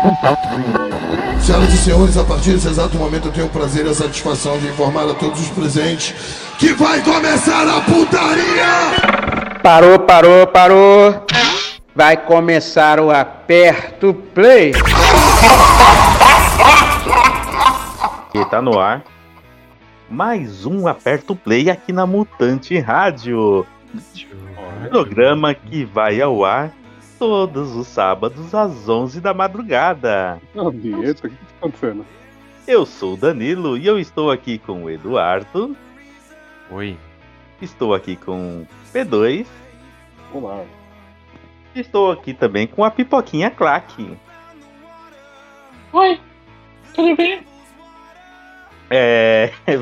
Senhoras e senhores, a partir desse exato momento eu tenho o prazer e a satisfação de informar a todos os presentes que vai começar a putaria! Parou, parou, parou. Vai começar o Aperto Play. E tá no ar. Mais um Aperto Play aqui na Mutante Rádio. Programa que vai ao ar todos os sábados às 11 da madrugada. Não, vinheta, o que tá acontecendo? Eu sou o Danilo e eu estou aqui com o Eduardo. Oi. Estou aqui com o P2. Olá. Estou aqui também com a Pipoquinha Claque. Oi, tudo bem? É.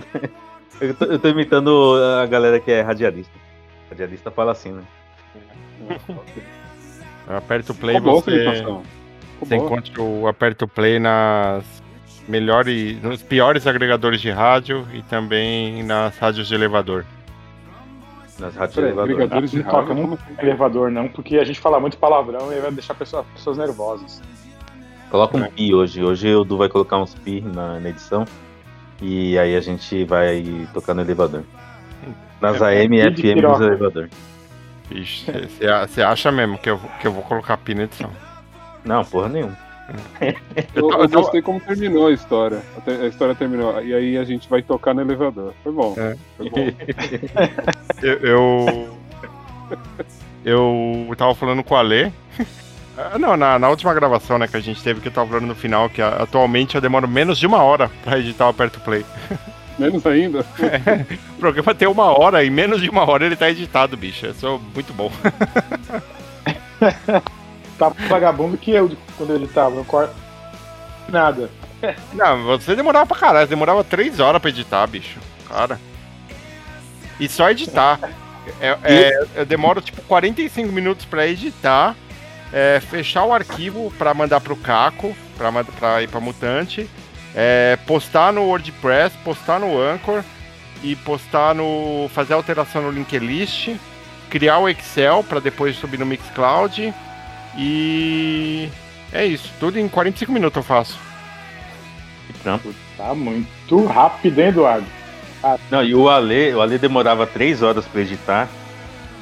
eu, tô, eu tô imitando a galera que é radialista. Radialista fala assim, né? Aperta o play Ficou você, você encontra o Aperta o play nas melhores, nos piores agregadores de rádio e também nas rádios de elevador. Nas rádios Peraí, elevadores. agregadores de Não toca rádio. muito como assim? elevador, não, porque a gente fala muito palavrão e vai deixar pessoa- pessoas nervosas. Coloca um pi hoje. Hoje o Du vai colocar uns pi na, na edição. E aí a gente vai tocar no elevador. Nas É, AM e de FM dos piroca. elevador. Você acha mesmo que eu, que eu vou colocar pi na edição? Não, porra nenhuma. Eu, eu gostei como terminou a história. A história terminou. E aí a gente vai tocar no elevador. Foi bom. É. Foi bom. Eu. Eu, eu tava falando com o Ale. Ah, Não, na, na última gravação né, que a gente teve, que eu tava falando no final, que a- atualmente eu demoro menos de uma hora pra editar o Aperto Play. Menos ainda. O programa tem uma hora e menos de uma hora ele tá editado, bicho. Eu sou muito bom. Tá vagabundo que eu quando ele tava, não corta nada. Não, você demorava pra caralho, demorava três horas pra editar, bicho. Cara. E só editar. É, é, eu demoro tipo 45 minutos pra editar, é, fechar o arquivo pra mandar pro Caco, pra, pra ir pra Mutante, é, postar no WordPress, postar no Anchor e postar no. fazer alteração no link list, criar o Excel pra depois subir no Mixcloud e. É isso, tudo em 45 minutos eu faço. Trampo. Tá muito rápido, hein, Eduardo? Não, e o Ale, o Ale demorava três horas pra editar.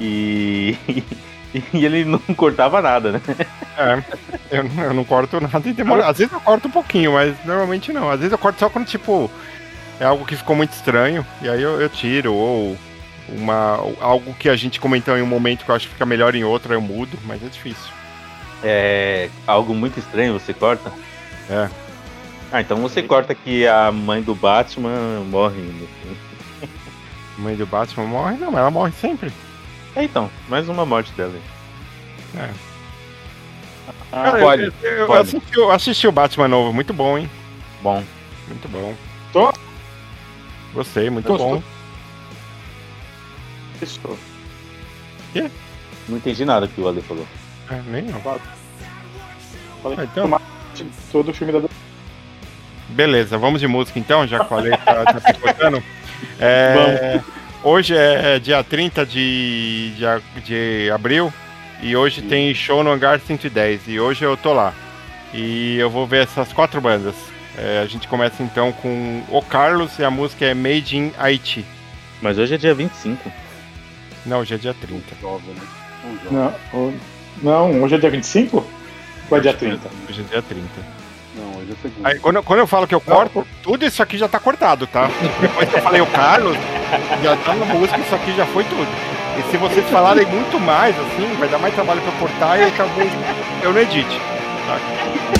E. e ele não cortava nada, né? É, eu, não- eu não corto nada e demora. Às vezes eu corto um pouquinho, mas normalmente não. Às vezes eu corto só quando, tipo, é algo que ficou muito estranho, e aí eu, eu tiro, ou uma, algo que a gente comentou em um momento que eu acho que fica melhor em outro, eu mudo, mas é difícil. É algo muito estranho, você corta? É. Ah, então você corta que a mãe do Batman morre. fim. Mãe do Batman morre? Não, mas ela morre sempre. É, então, mais uma morte dela. aí. Ah, Cara, pode, eu, eu- eu pode. assisti, eu assisti o Batman novo, muito bom, hein? Bom, Muito bom. Tô. Gostei, muito Gostou? bom. isso. não entendi nada que o Ale falou. É, nem não. Falei Ah, então. todo o filme da Beleza, vamos de música então, já que eu falei, tá, tá picotando. É, hoje é dia 30 de, de, de abril e hoje tem show no Hangar 110 e hoje eu tô lá. E eu vou ver essas quatro bandas. É, a gente começa então com o Carlos e a música é Made in Haiti. Mas hoje é dia 25. Não, hoje é dia 30. Jovem, né? Não, não, hoje é dia 25? Ou é dia 30? Hoje é dia 30. Hoje é segunda. Aí, quando, eu- quando eu falo que eu corto, tudo isso aqui já tá cortado, tá? Depois que eu falei o Carlos, já tá na música, isso aqui já foi tudo. E se vocês falarem muito mais, assim, vai dar mais trabalho pra eu cortar e talvez eu não edite. Tá?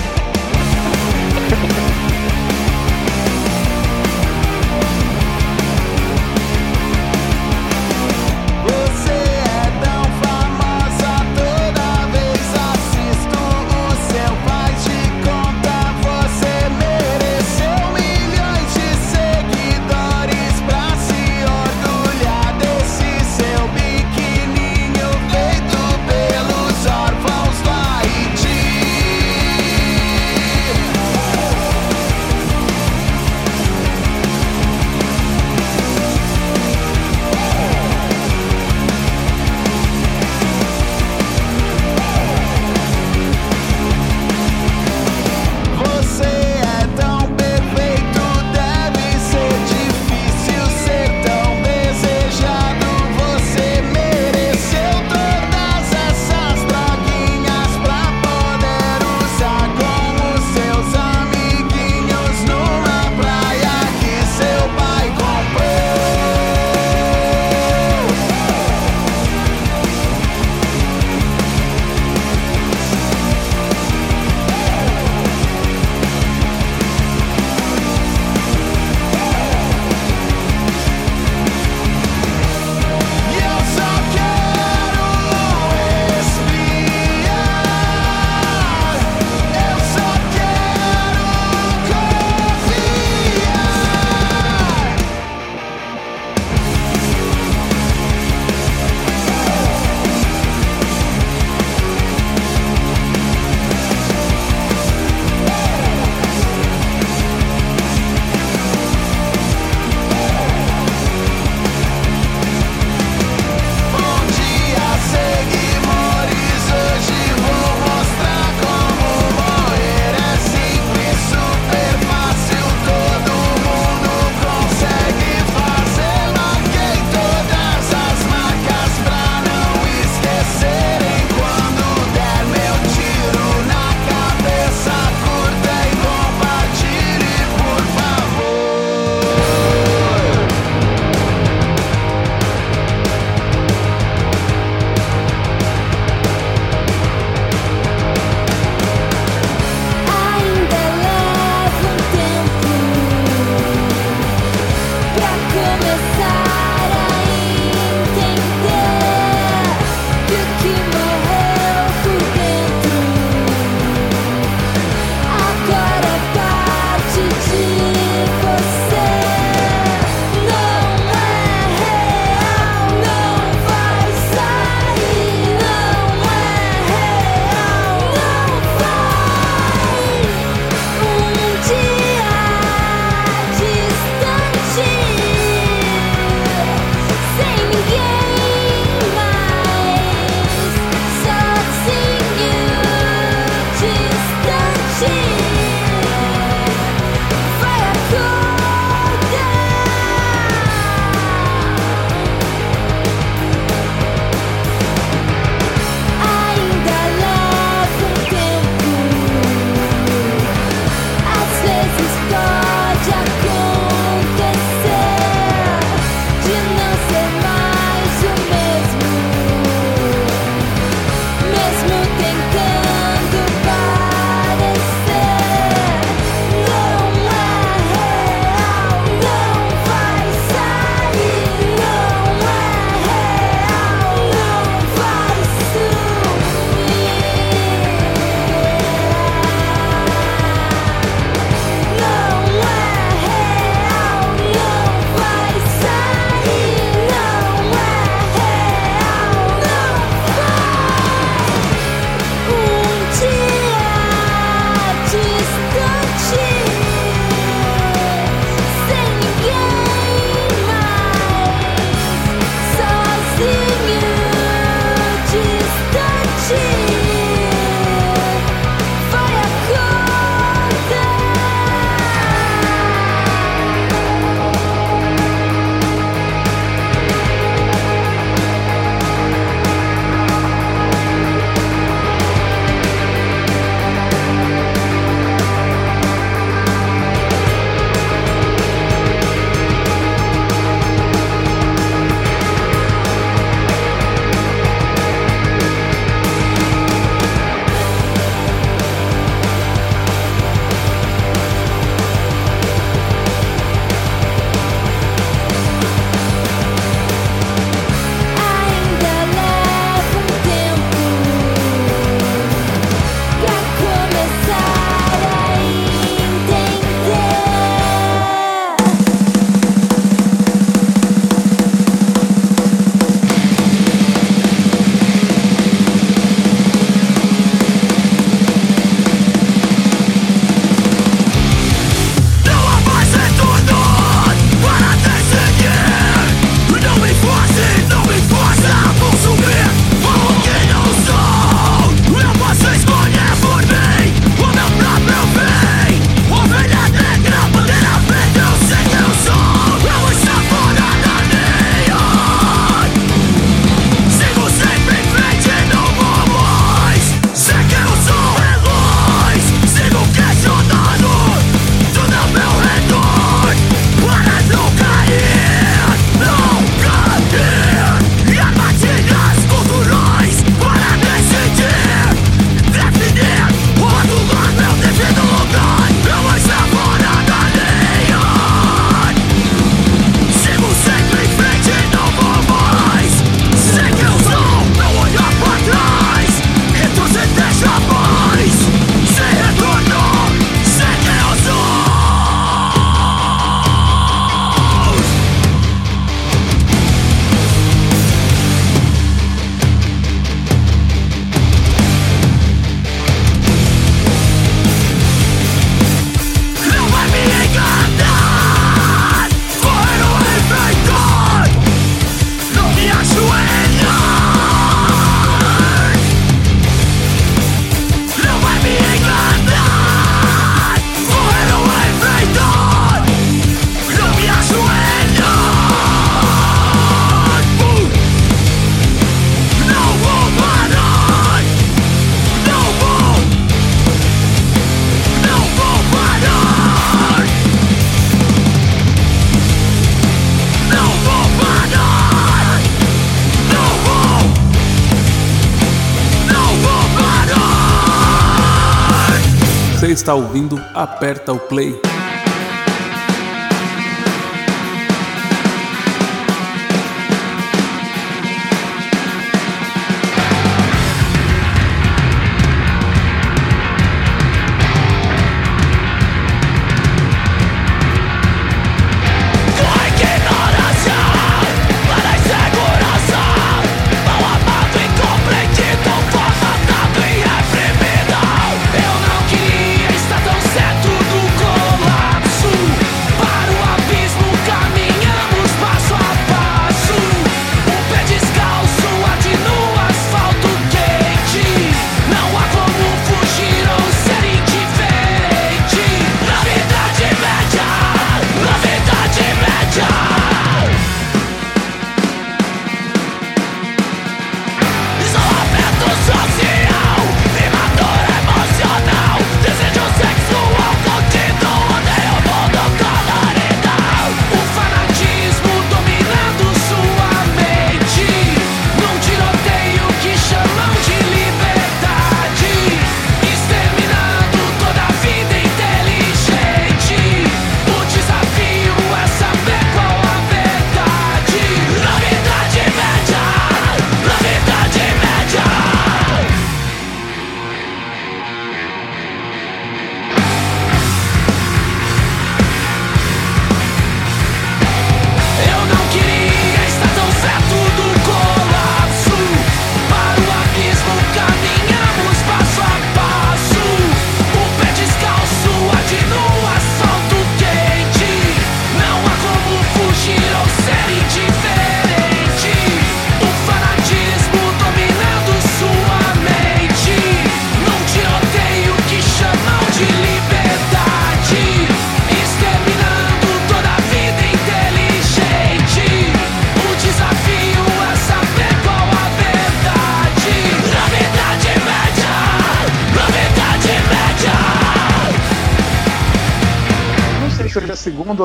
Está ouvindo Aperta o Play.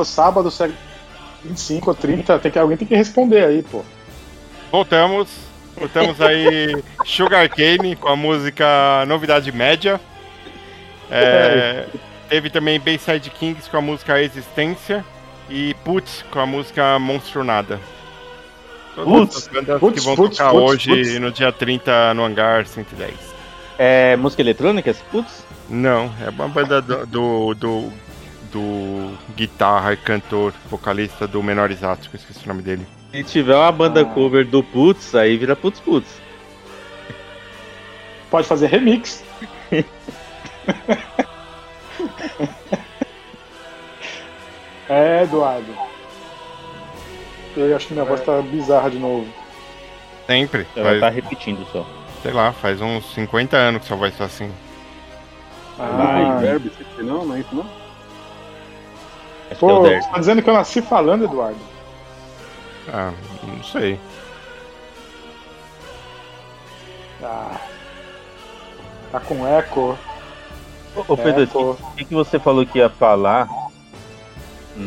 É sábado, se é 25 ou 30, tem que, alguém tem que responder aí, pô. Voltamos. Voltamos aí Sugar Cane com a música Novidade Média. É, teve também Bayside Kings com a música Existência. E Putz com a música Monstronada. Todas Putz, essas bandas Putz, que vão Putz, tocar Putz, hoje Putz. no dia 30 no Hangar 110. É música eletrônica? Putz? Não, é uma banda do, do, do, do guitarra e cantor, vocalista do Menor Exato, que eu esqueci o nome dele. Se tiver uma banda cover do Putz, aí vira Putz Putz. Pode fazer remix. é, Eduardo. Eu acho que minha voz tá bizarra de novo. Sempre. Ela Faz, tá repetindo só. Sei lá, faz uns 50 anos que sua voz tá assim. Ah, Verbo, isso aqui não, não é isso não? Acho Pô, que é você Derek. tá dizendo que eu nasci falando, Eduardo? Ah, não sei. Ah. Tá com eco. Ô, ô Pedro, pô. o que, que você falou que ia falar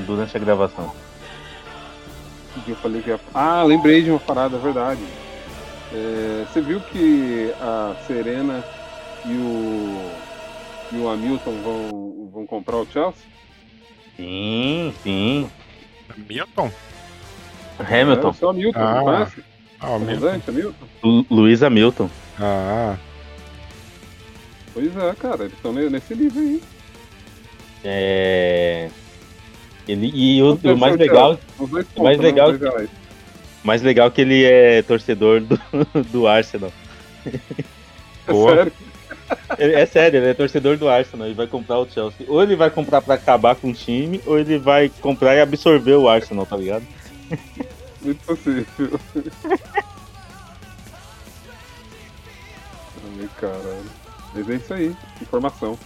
durante a gravação? O que eu falei que ia... Ah, lembrei de uma parada, é verdade. É, você viu que a Serena e o, e o Hamilton vão, vão comprar o Chelsea? Sim, sim. Milton? Hamilton. É, o seu Hamilton, Ah. conhece? Ah, o Milton. Hamilton? Luiz Hamilton. Ah, Pois é, cara, eles estão nesse nível aí. É. Ele, e o, o mais legal, o mais né? legal, mais legal que ele é torcedor do, do Arsenal. É Boa. sério? Ele- é sério, ele é torcedor do Arsenal e vai comprar o Chelsea. Ou ele vai comprar pra acabar com o time, ou ele vai comprar e absorver o Arsenal, tá ligado? Muito possível. Ai, caralho. Mas é isso aí, informação.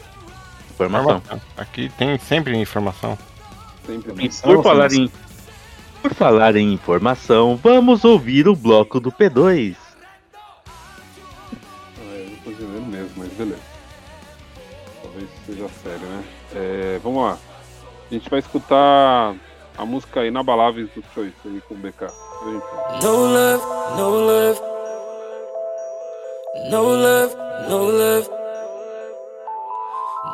Informação. Aqui tem sempre informação. Sempre. E por falar em por falar em informação, vamos ouvir o bloco do P2. Seja sério, né? É, vamos lá. A gente vai escutar a música Inabaláveis do Choice aí com o BK. No love, no love. No love, no love.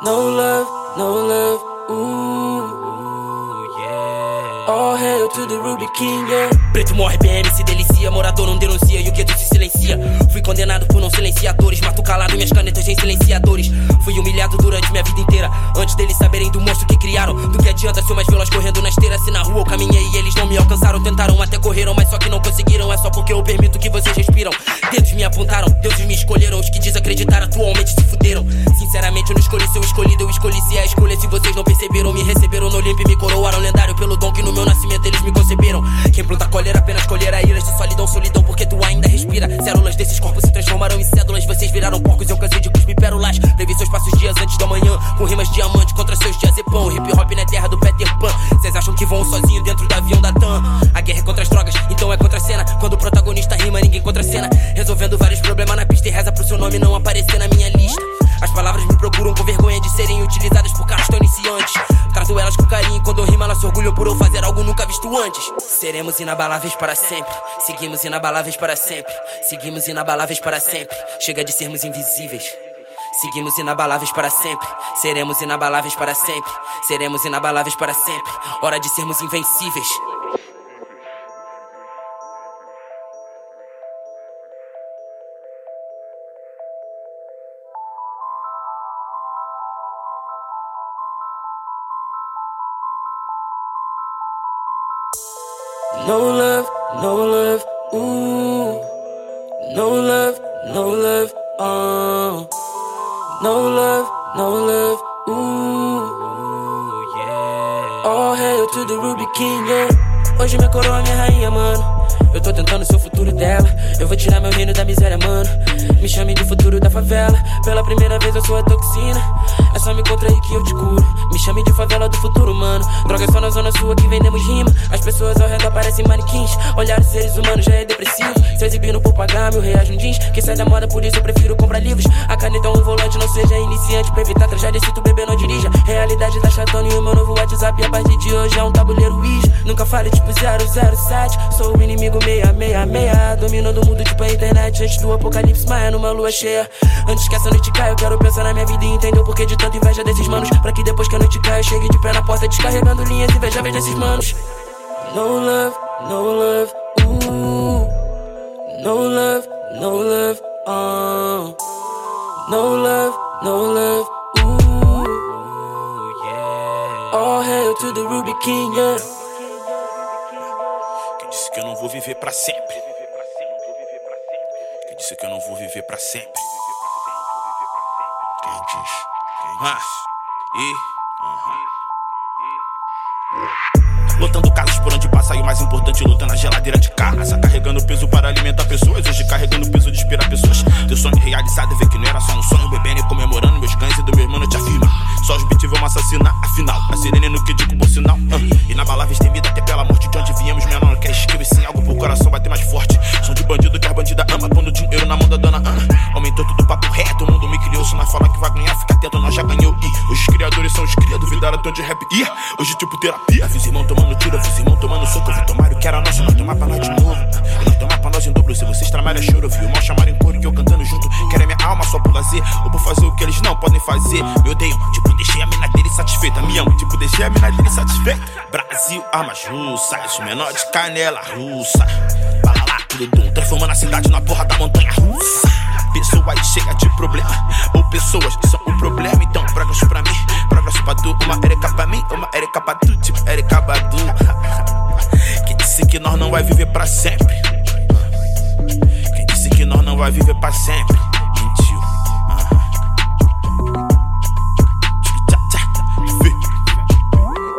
No love, no love, ooh, yeah. All hail to the Ruby King, yeah. Preto morre, BM se delicia, morador não denuncia e o gueto se silencia. Fui condenado por não silenciadores, mato calado minhas canetas em silenciadores. Fui humilhado durante minha vida inteira, antes deles saberem do monstro que criaram. Do que adianta se eu mais veloz correndo na esteira, se na rua eu caminhei e eles não me alcançaram. Tentaram até correram, mas só que não conseguiram. É só porque eu permito que vocês respiram. Dedos me apontaram, deuses me escolheram. Os que desacreditaram atualmente se fuderam. Sinceramente, eu não escolhi ser o escolhido, eu escolhi se é a escolha. Se vocês não perceberam, me receberam no Olimpo e me coroaram lendário pelo dom que no meu nascimento eles me conceberam. Quem planta colher apenas colher a ilhas de solidão, solidão, porque tu ainda respira. Células desses corpos se transformaram em cédulas. Vocês viraram porcos, eu cansei de cuspir pérolas. Previ seus passos dias antes da manhã, com rimas diamante contra seus diazepão. Hip hop na terra do Peter Pan. Vocês acham que vão sozinho dentro do avião da TAM? A guerra é contra as drogas, então é contra a cena. Quando o protagonista rima, ninguém contra a cena. Resolvendo vários problemas na pista e reza pro seu nome não aparecer na minha lista. As palavras me procuram com vergonha de serem utilizadas por caras tão iniciantes. Trato elas com carinho, quando eu rimo, elas se orgulham por eu fazer algo nunca visto antes. Seremos inabaláveis para sempre. Seguimos inabaláveis para sempre. Seguimos inabaláveis para sempre. Chega de sermos invisíveis. Seguimos inabaláveis para sempre. Seremos inabaláveis para sempre. Seremos inabaláveis para sempre. Hora de sermos invencíveis. Uh. No love, no love, ooh. Yeah. All hail to the Ruby King, yeah. Hoje minha coroa é minha rainha, mano. Eu tô tentando ser o futuro dela. Eu vou tirar meu reino da miséria, mano. Me chame de futuro da favela. Pela primeira vez eu sou a toxina. É só me contrair que eu te curo. Me chame de favela do futuro, mano. Droga é só na zona sua que vendemos rima. As pessoas ao redor parecem manequins. Olhar os seres humanos já é depressivo. Se exibindo por pagar mil reais no jeans. Que sai da moda, por isso eu prefiro comprar livros. A caneta é um volante, não seja iniciante. Pra evitar tragédia, se tu beber, não dirija. Realidade da chatona e o meu novo WhatsApp. A partir de hoje é um tabuleiro Ouija. Nunca fale tipo 007. Sou o inimigo 666. Dominando o mundo tipo a internet. Antes do apocalipse, maia numa lua cheia. Antes que essa noite caia, eu quero pensar na minha vida e entender o porquê de tanta inveja desses manos. Pra que depois que a noite caia, eu chegue de pé na porta, descarregando linhas invejáveis desses manos. No love, no love, ooh. No love, no love, uh. No love, no love, ooh. Yeah. All hail to the Ruby King, yeah. Que eu não vou viver pra sempre? Disse que eu não vou viver pra sempre? Quem diz? Quem diz? E? Lotando casas por onde passa e o mais importante, lutando na geladeira de casa. Carregando peso para alimentar pessoas, hoje carregando peso de inspirar pessoas. Teu sonho realizado é ver que não era só um sonho, bebendo e comemorando meus cães e do meu irmão eu te afirma. Só os beat vão assassinar, afinal, a sirene no que digo por sinal. Uh, inabaláveis tem vida até pela morte de onde viemos, menor não quer skill e sim algo pro coração bater mais forte. Som de bandido que a bandida ama, pondo dinheiro na mão da dona uh, Aumentou tudo papo reto, o mundo me criou, se nós falar que vai ganhar, fica atento, nós já ganhou. E hoje os criadores são os cria, duvidaram tanto de rap. E hoje tipo terapia, fiz irmão tomando tiro, fiz irmão tomando soco, eu vou tomar o que era nosso, nós tomar pra nós de novo. E nós tomar pra nós em dobro, se vocês tramarem é choro, eu vi o mal chamar em coro que eu cantando junto. Querem minha alma só por lazer, ou por fazer o que eles não podem fazer. Me odeiam, tipo, deixei a mina dele satisfeita. Me amo, tipo, deixei a mina dele satisfeita. Brasil, armas russas, menor de canela russa. Bala lá, tudo dum, transformando a cidade na porra da montanha russa. Pessoas cheias de problema, ou pessoas são o problema. Então, progresso pra mim, progresso pra tu. Uma ereca pra mim, uma ereca pra tu, tipo, ereca badu. Quem disse que nós não vai viver pra sempre? Quem disse que nós não vai viver pra sempre? Mentiu.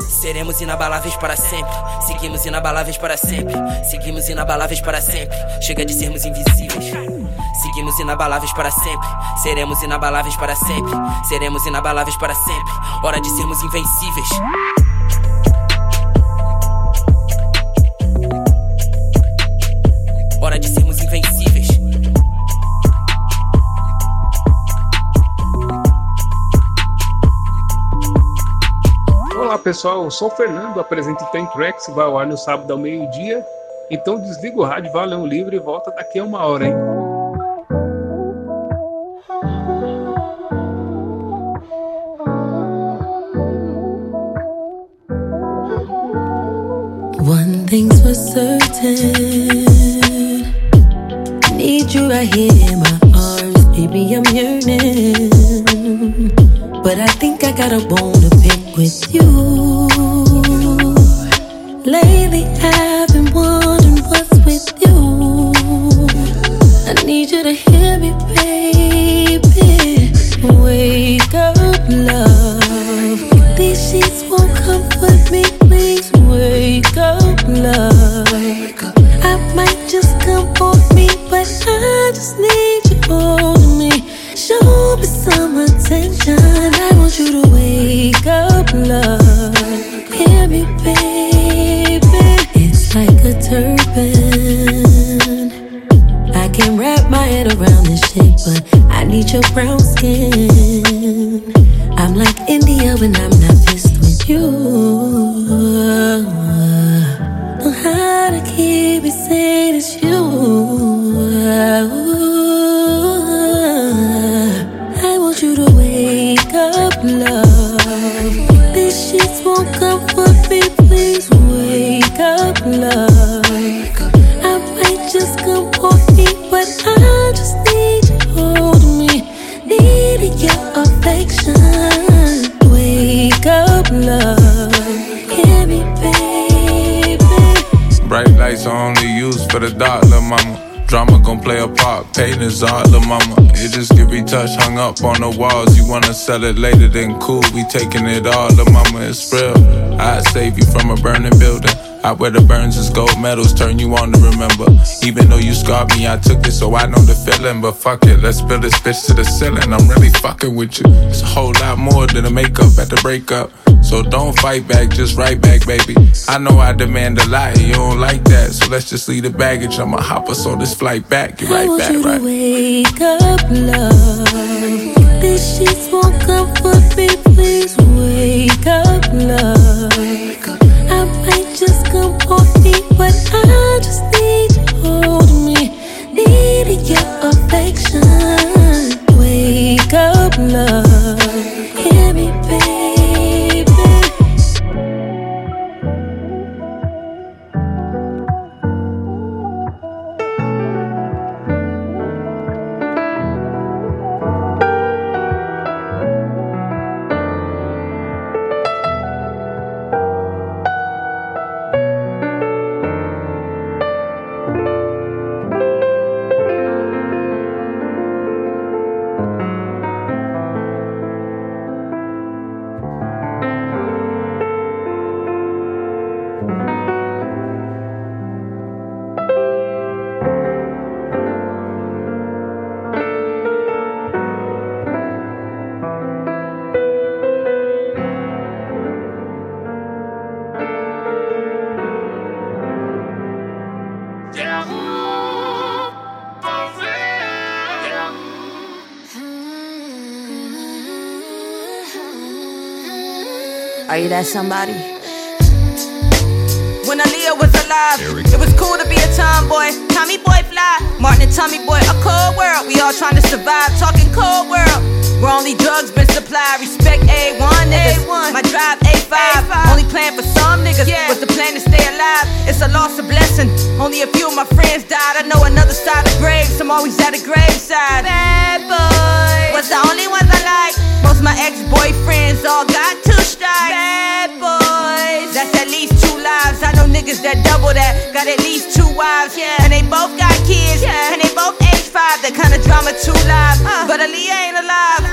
Seremos inabaláveis para sempre. Seguimos inabaláveis para sempre. Seguimos inabaláveis para sempre. Chega de sermos invisíveis. Seguimos inabaláveis para sempre. Seremos inabaláveis para sempre. Seremos inabaláveis para sempre. Hora de sermos invencíveis. Hora de sermos invencíveis. Olá pessoal, eu sou o Fernando, apresento Tem Tracks, vai ao ar no sábado ao meio-dia. Então desliga o rádio, um livro e volta daqui a uma hora, hein? Thing's for certain. I need you right here in my arms, baby. I'm yearning, but I think I got a bone to pick with you. Lately, I've been wondering what's with you. I need you to hear me, baby. Wake up, love. These sheets won't comfort me. Up on the walls. You wanna sell it later, then cool. We taking it all, The mama, it's real. I'd save you from a burning building. I wear the burns as gold medals, turn you on to remember. Even though you scarred me, I took it, so I know the feeling. But fuck it, let's build this bitch to the ceiling. I'm really fucking with you. It's a whole lot more than a makeup at the breakup. So don't fight back, just write back, baby. I know I demand a lot, and you don't like that. So let's just leave the baggage. I'ma hop us on this flight back. Get I right want back, you right? to wake up, love. These sheets won't comfort me. Please wake up, love. Are that somebody? When Aaliyah was alive, it was cool to be a tomboy. Tommy boy fly, Martin and Tommy boy, a cold world. We all trying to survive, talking cold world. Where only drugs been supplied. Respect A1 niggas. My drive A5. Only plan for some niggas. yeah. Was the plan to stay alive? It's a loss, a blessing. Only a few of my friends died. I know another side of graves. I'm always at a graveside. Bad niggas that double that. Got at least two wives. Yeah. And they both got kids. Yeah. And they both age five. That kind of drama two lives. Uh. But Aaliyah ain't alive.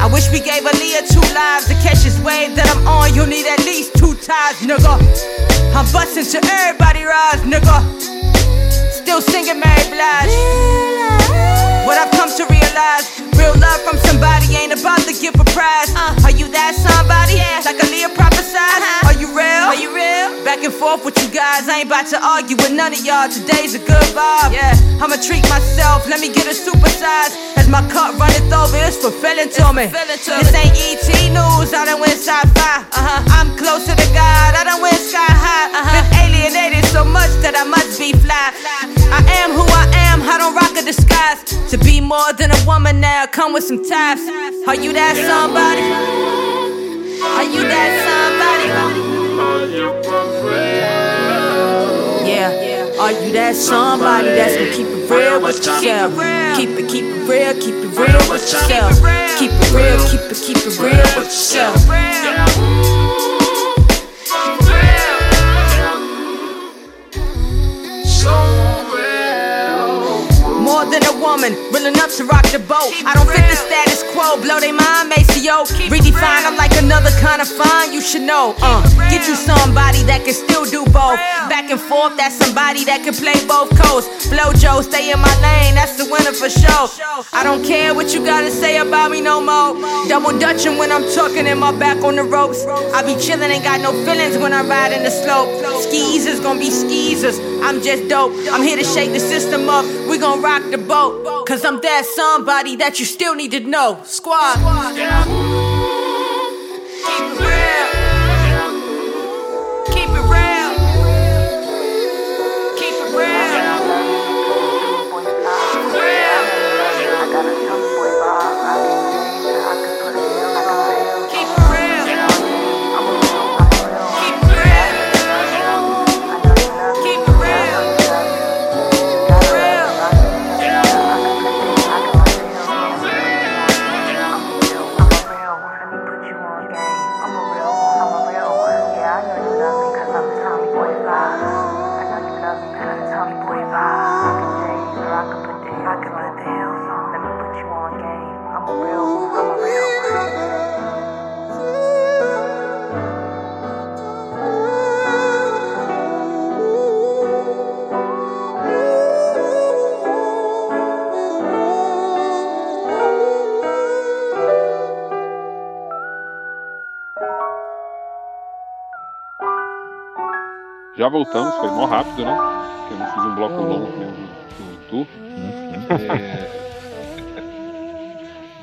I wish we gave Aaliyah two lives to catch this wave that I'm on. You'll need at least two ties, nigga. I'm busting to everybody rise, nigga. Still singing Mary Blige. What I've come to realize, real love from somebody ain't about to give a prize. Uh. Are you that somebody? Like Aaliyah prophesied? Uh-huh. Are you real? Are you real? Back and forth with you guys, I ain't about to argue with none of y'all. Today's a good vibe. Yeah, I'ma treat myself, let me get a supersize. As my cup runneth over, it's fulfilling to me. This ain't ET news, I done went sci-fi. Uh-huh. I'm closer to God, I done went sky high. Uh-huh. Been alienated so much that I must be fly. I am who I am, I don't rock a disguise. To be more than a woman now, come with some ties. Are you that somebody? Are you that somebody? Yeah, are you that somebody that's gonna keep it real with yourself? Keep it, keep it real, keep it real with yourself. Keep it real, keep it, keep it real with yourself. A woman, real enough to rock the boat. I don't fit the status quo, blow they mind, Maceo. Redefine, I'm like another kind of fine, you should know. Uh, get you somebody that can still do both. Back and forth, that's somebody that can play both coasts. Flow Joe, stay in my lane, that's the winner for sure. I don't care what you gotta say about me no more. Double dutching when I'm talking in my back on the ropes. I be chillin', ain't got no feelings when I'm riding the slope. Skeezers gonna be skeezers, I'm just dope. I'm here to shake the system up, we gon' rock the boat. Cause I'm that somebody that you still need to know. Squad. Keep it Já voltamos, foi mó rápido, né? Porque eu não fiz um bloco longo que o do- do Tu. É...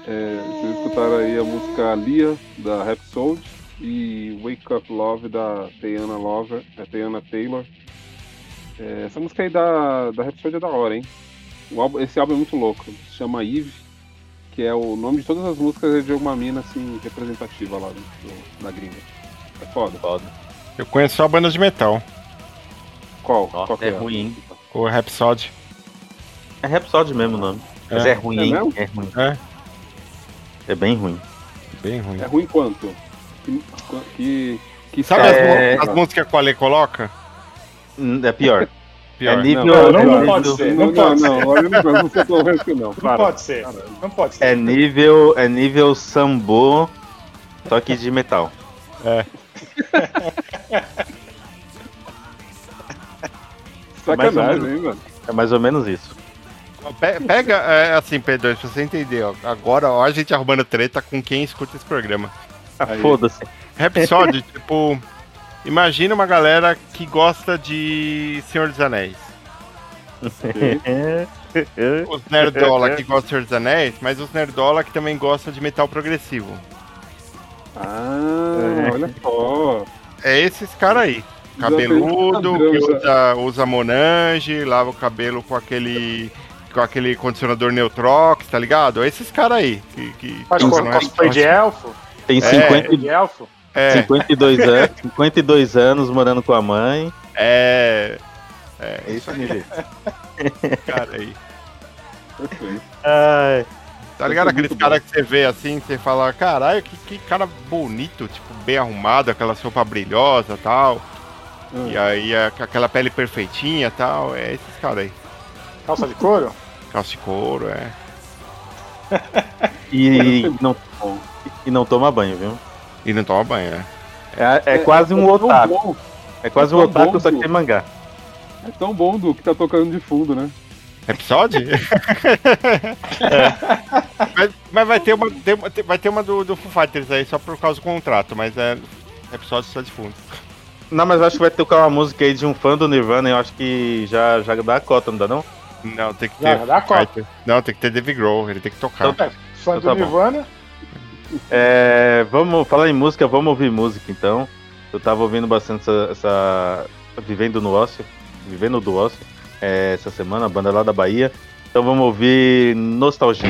É, vocês escutaram aí a música Lia, da Rhapsody, e Wake Up Love, da Teyana, Lover, é, Teyana Taylor. É, essa música aí da, da Rhapsody é da hora, hein? O álbum- esse álbum é muito louco, se chama Eve, que é o nome de todas as músicas é de uma mina assim, representativa lá do- na gringa. É foda. Eu conheço só bandas de metal. Qual? Qual que é ruim, hein? O Rhapsody. É Rhapsody mesmo o nome. Mas é, ruim, É hein? É ruim. É. É bem ruim. Bem ruim. É ruim quanto? Que. que, que Sabe É- as, as músicas que o Ale coloca? É pior. Pior. É nível. Não, não, é não nível- pode ser. Não, Não pode não, ser. olha, não, não é que não. Não Para. pode ser. Não pode ser. É nível. É nível sambô, só que de metal. É. Sacanagem, hein, mano? É mais ou menos isso. Pe- Pega, é, assim, Pedro, pra você entender, ó, agora ó, a gente arrumando treta com quem escuta esse programa. Ah, Foda-se. Rhapsody, tipo, imagina uma galera que gosta de Senhor dos Anéis. Os nerdola que gostam de Senhor dos Anéis, mas os nerdola que também gostam de metal progressivo. Ah, olha só. É esses caras aí. Cabeludo, que usa, usa Monange, lava o cabelo com aquele com aquele condicionador Neutrox, tá ligado? É esses caras aí. Que, que Faz cosplay de elfo. Tem É. 50, De elfo. É, 52, anos, 52 anos morando com a mãe. é. É isso aí. Cara aí. Ai, Tá ligado? Aqueles caras que você vê assim, você fala, caralho, que, que cara bonito, tipo, bem arrumado, aquela roupa brilhosa e tal. Hum. E aí é com aquela pele perfeitinha e tal. É esses caras aí. Calça de couro? Calça de couro, é. e, não, e não toma banho, viu? E não toma banho, né? É, é quase um é otaku. bom, É quase é um otaku, bom, só que tem mangá. É tão bom do que tá tocando de fundo, né? Rhapsody? mas, mas vai ter uma, tem vai ter uma do, do Foo Fighters aí só por causa do contrato, mas é Rhapsody só de fundo. Não, mas eu acho que vai tocar uma música aí de um fã do Nirvana, eu acho que já, já dá a cota, não dá não? Não, tem que Já, ter. dá a cota. Não, tem que ter Dave Grohl, ele tem que tocar. Então, É, fã Então do tá bom. Nirvana. É, vamos falar em música, vamos ouvir música então. Eu tava ouvindo bastante essa, essa- Vivendo no Ócio, Vivendo do Ócio, é, essa semana, a banda lá da Bahia. Então vamos ouvir Nostalgia.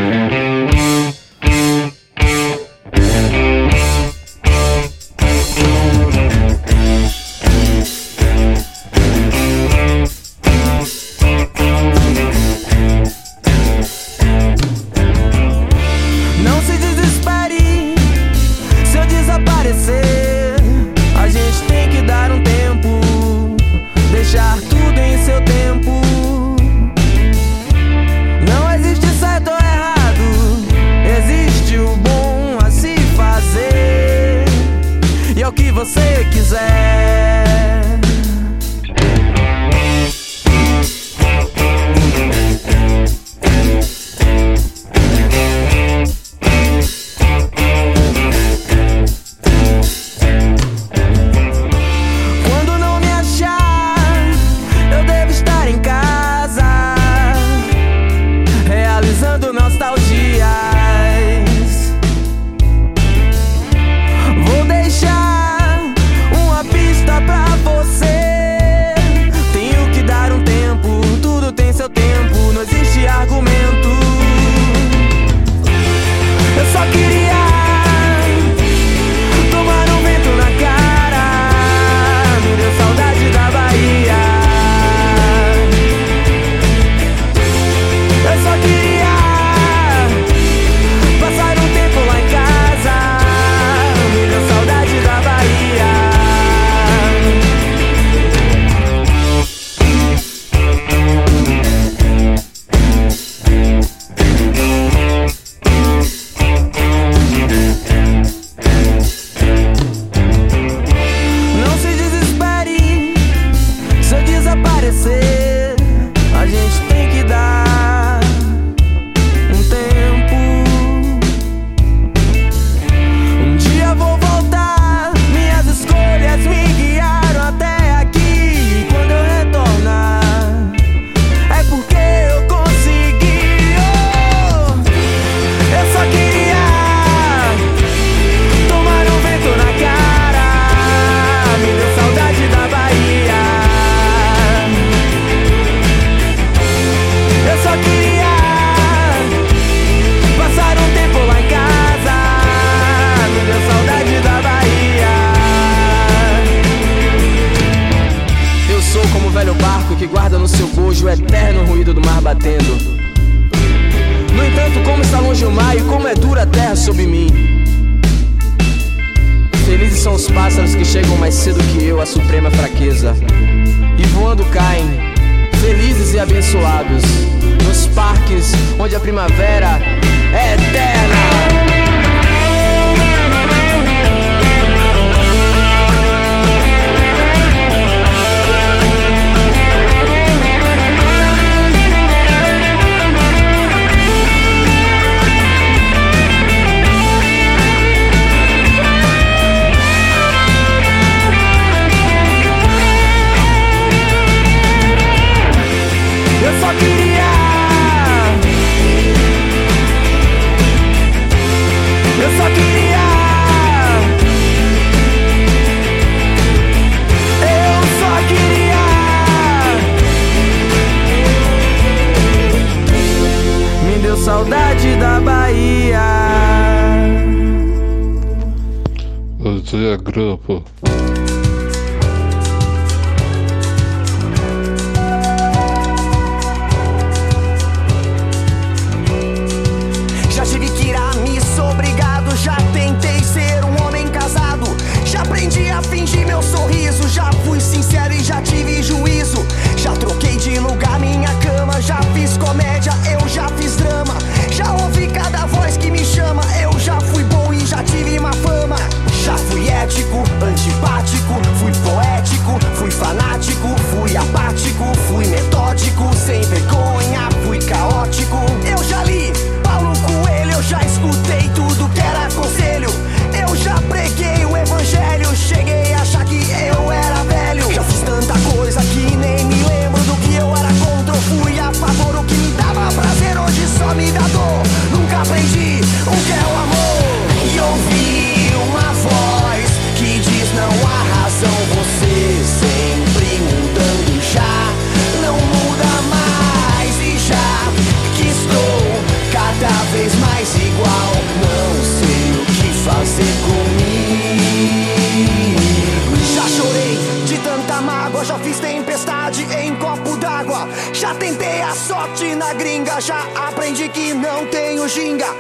Grupo. Aprendi que não tenho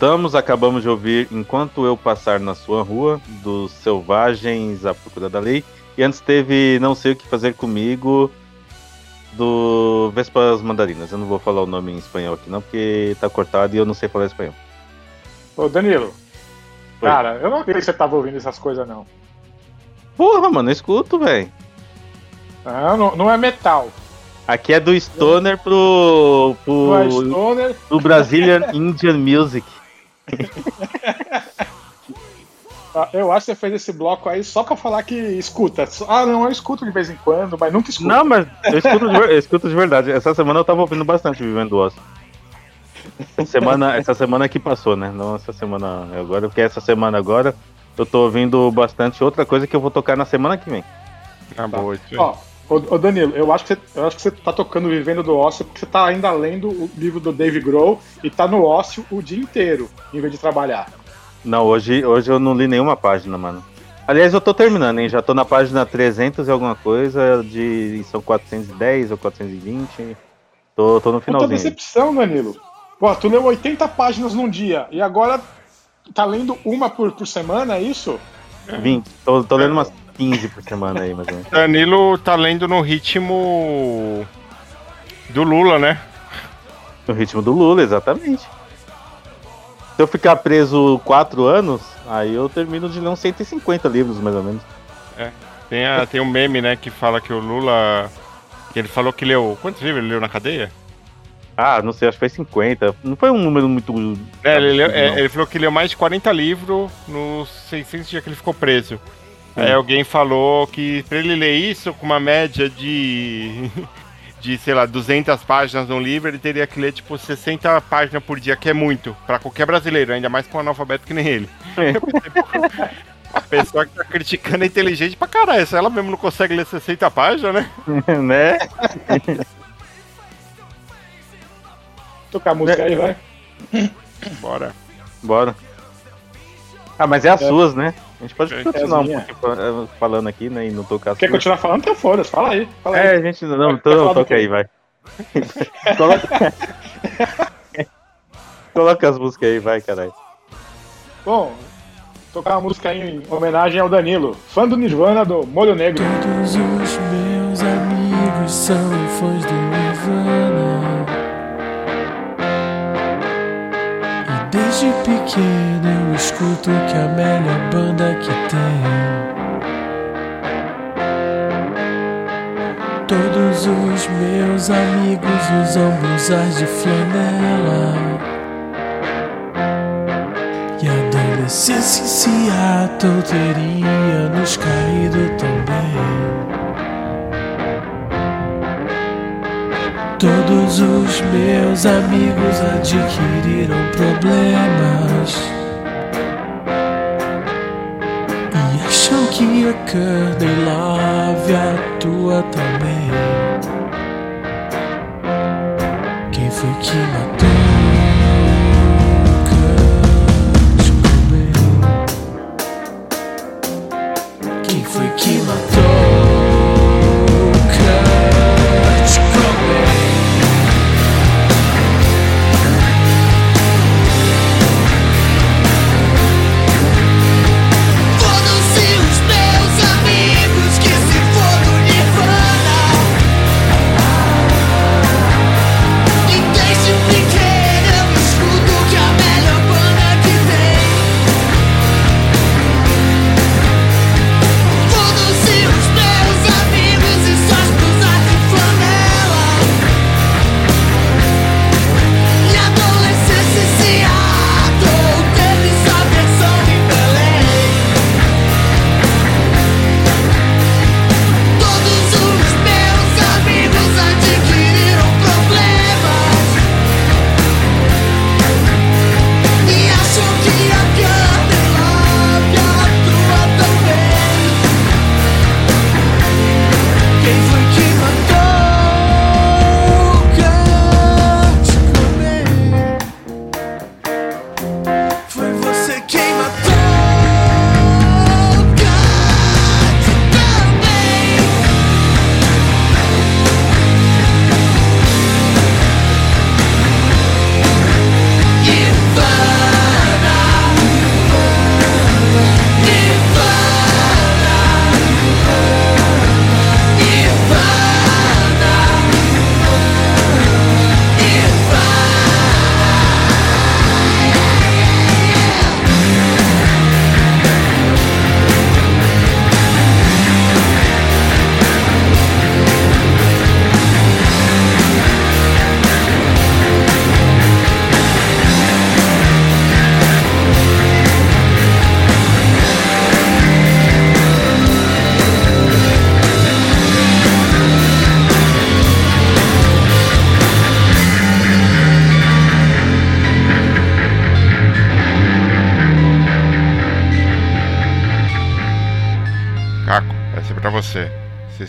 Voltamos, acabamos de ouvir Enquanto Eu Passar na Sua Rua, dos Selvagens à Procura da Lei. E antes teve Não Sei O Que Fazer Comigo, do Vespas Mandarinas. Eu não vou falar o nome em espanhol aqui não, porque tá cortado e eu não sei falar espanhol. Ô, Danilo. Oi. Cara, eu não acredito que você tava ouvindo essas coisas, não. Porra, mano, eu escuto, velho. Ah, não, não é metal. Aqui é do Stoner pro. pro é stoner. do Brazilian Indian Music. Ah, Eu acho que você fez esse bloco aí só pra falar que escuta. Ah, não, eu escuto de vez em quando, mas nunca escuto. Não, mas eu escuto, de, ver- eu escuto de verdade. Essa semana eu tava ouvindo bastante Vivendo. Essa semana, essa semana que passou, né? Não essa semana agora, porque essa semana agora eu tô ouvindo bastante outra coisa que eu vou tocar na semana que vem. Ah, boa, isso aí. Ó, ô, ô, Danilo, eu acho, que você, eu acho que você tá tocando Vivendo do Ócio porque você tá ainda lendo o livro do Dave Grohl e tá no ócio o dia inteiro, em vez de trabalhar. Não, hoje, hoje eu não li nenhuma página, mano. Aliás, eu tô terminando, hein? Já tô na página 300 e alguma coisa, de são 410 ou 420. Tô, tô no Puta finalzinho. decepção, Danilo. Pô, tu leu 80 páginas num dia e agora tá lendo uma por, por semana, é isso? 20. Tô, tô lendo umas 15 por semana aí, mais ou menos. Danilo tá lendo no ritmo do Lula, né? No ritmo do Lula, exatamente. Se eu ficar preso 4 anos, aí eu termino de ler uns 150 livros, mais ou menos. É. Tem, a, tem um meme, né, que fala que o Lula. que ele falou que leu. Quantos livros ele leu na cadeia? Ah, não sei, acho que foi 50. Não foi um número muito. É, ele, leu- é, ele falou que leu mais de 40 livros nos 600 dias que ele ficou preso. Aí alguém falou que pra ele ler isso com uma média de. de, sei lá, 200 páginas num livro, ele teria que ler, tipo, 60 páginas por dia, que é muito, pra qualquer brasileiro, ainda mais com um analfabeto que nem ele. A pessoa que tá criticando é inteligente pra caralho, se ela mesmo não consegue ler 60 páginas, né? né? Tocar a música aí, vai. Bora. Bora. Ah, mas é as É. suas, né? A gente pode É continuar fa- falando aqui, né? E não tocar as Quer continuar falando? Então foda-se, fala aí. Fala É, aí. a gente não, falar então do toca aí, vai. Coloca... Coloca as músicas aí, vai, caralho. Bom, tocar uma música em homenagem ao Danilo, fã do Nirvana do Molho Negro. Todos os meus amigos são fãs do desde pequeno eu escuto que a melhor banda que tem. Todos os meus amigos usam blusas de flanela. E a adolescência em Seattle teria nos caído também. Todos os meus amigos adquiriram problemas. E acham que a Courtney Love atua também. Quem foi que matou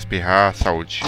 espirrar, saúde.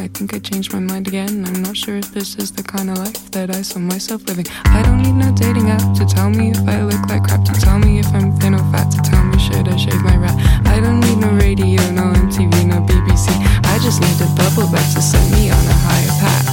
I think I changed my mind again. I'm not sure if this is the kind of life that I saw myself living. I don't need no dating app to tell me if I look like crap, to tell me if I'm thin or fat, to tell me should I shave my rat. I don't need no radio, no MTV, no BBC. I just need a bubble bath to set me on a higher path.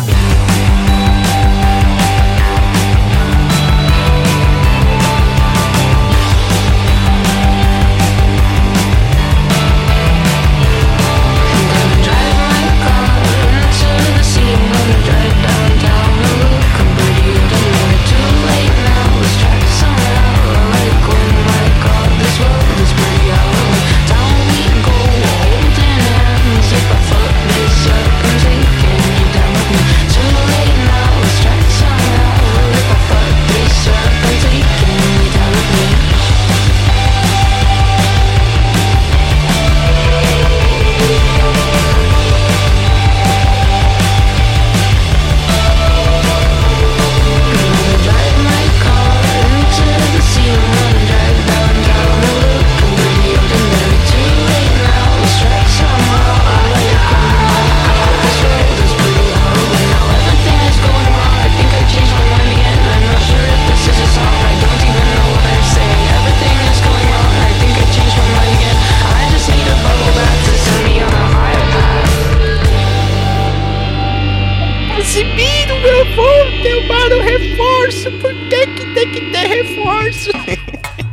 recebido meu voo, derrubaram reforço, por que que tem que ter reforço?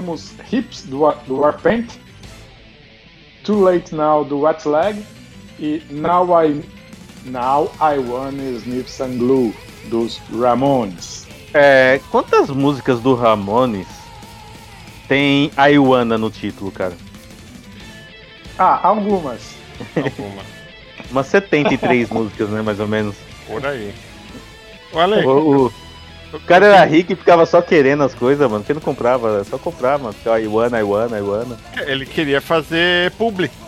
tocamos Hips do, do Warpaint, Too Late Now do Wet Leg e Now I, Now I Wanna Sniff Some Glue dos Ramones. É, quantas músicas do Ramones tem Aiwana no título, cara? Ah, algumas. Alguma. Umas 73 músicas, né, mais ou menos. Por aí. Olha aí. O, o- o cara era rico e ficava só querendo as coisas, mano. Porque não comprava, só comprava, mano. Ficava Aiwana, Aiwana, Aiwana. Ele queria fazer publi.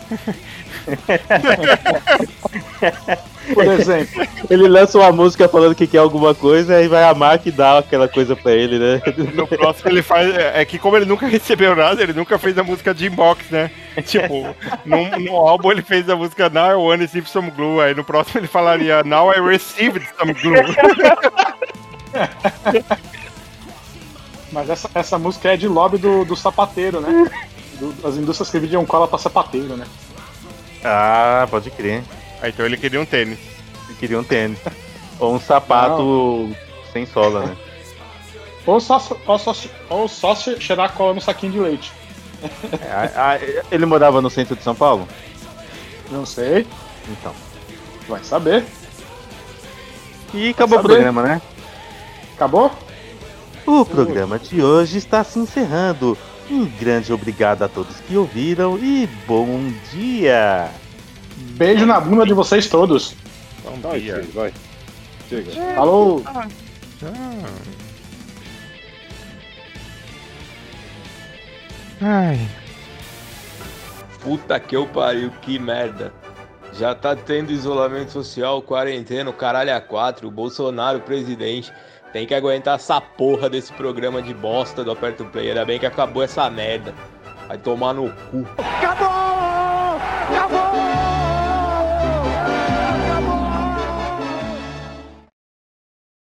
Por exemplo. Ele lança uma música falando que quer alguma coisa e vai amar que dá aquela coisa pra ele, né? No próximo ele faz. É que como ele nunca recebeu nada, ele nunca fez a música de inbox, né? Tipo, no, no álbum ele fez a música Now I Wanna Receive Some Glue. Aí no próximo ele falaria Now I Received Some Glue. Mas essa, essa música é de lobby do, do sapateiro, né? Do- as indústrias que vendiam cola pra sapateiro, né? Ah, pode crer. Aí então ele queria um tênis. Ele queria um tênis. Ou um sapato sem sola, né? Ou só, ou só, ou só che- cheirar cola no saquinho de leite. Ah, ah, ele morava no centro de São Paulo? Não sei. Então. Vai saber. E acabou o Saber. programa, né? Acabou? O programa de hoje está se encerrando. Um grande obrigado a todos que ouviram e bom dia! Beijo na bunda de vocês todos. Bom Vai, dia. filho, vai. Chega. Falou! Ai. Puta que eu pariu, que merda. Já tá tendo isolamento social, quarentena, o caralho a quatro, o Bolsonaro presidente. Tem que aguentar essa porra desse programa de bosta do Aperto Play. Ainda bem que acabou essa merda. Vai tomar no cu. Acabou! Acabou!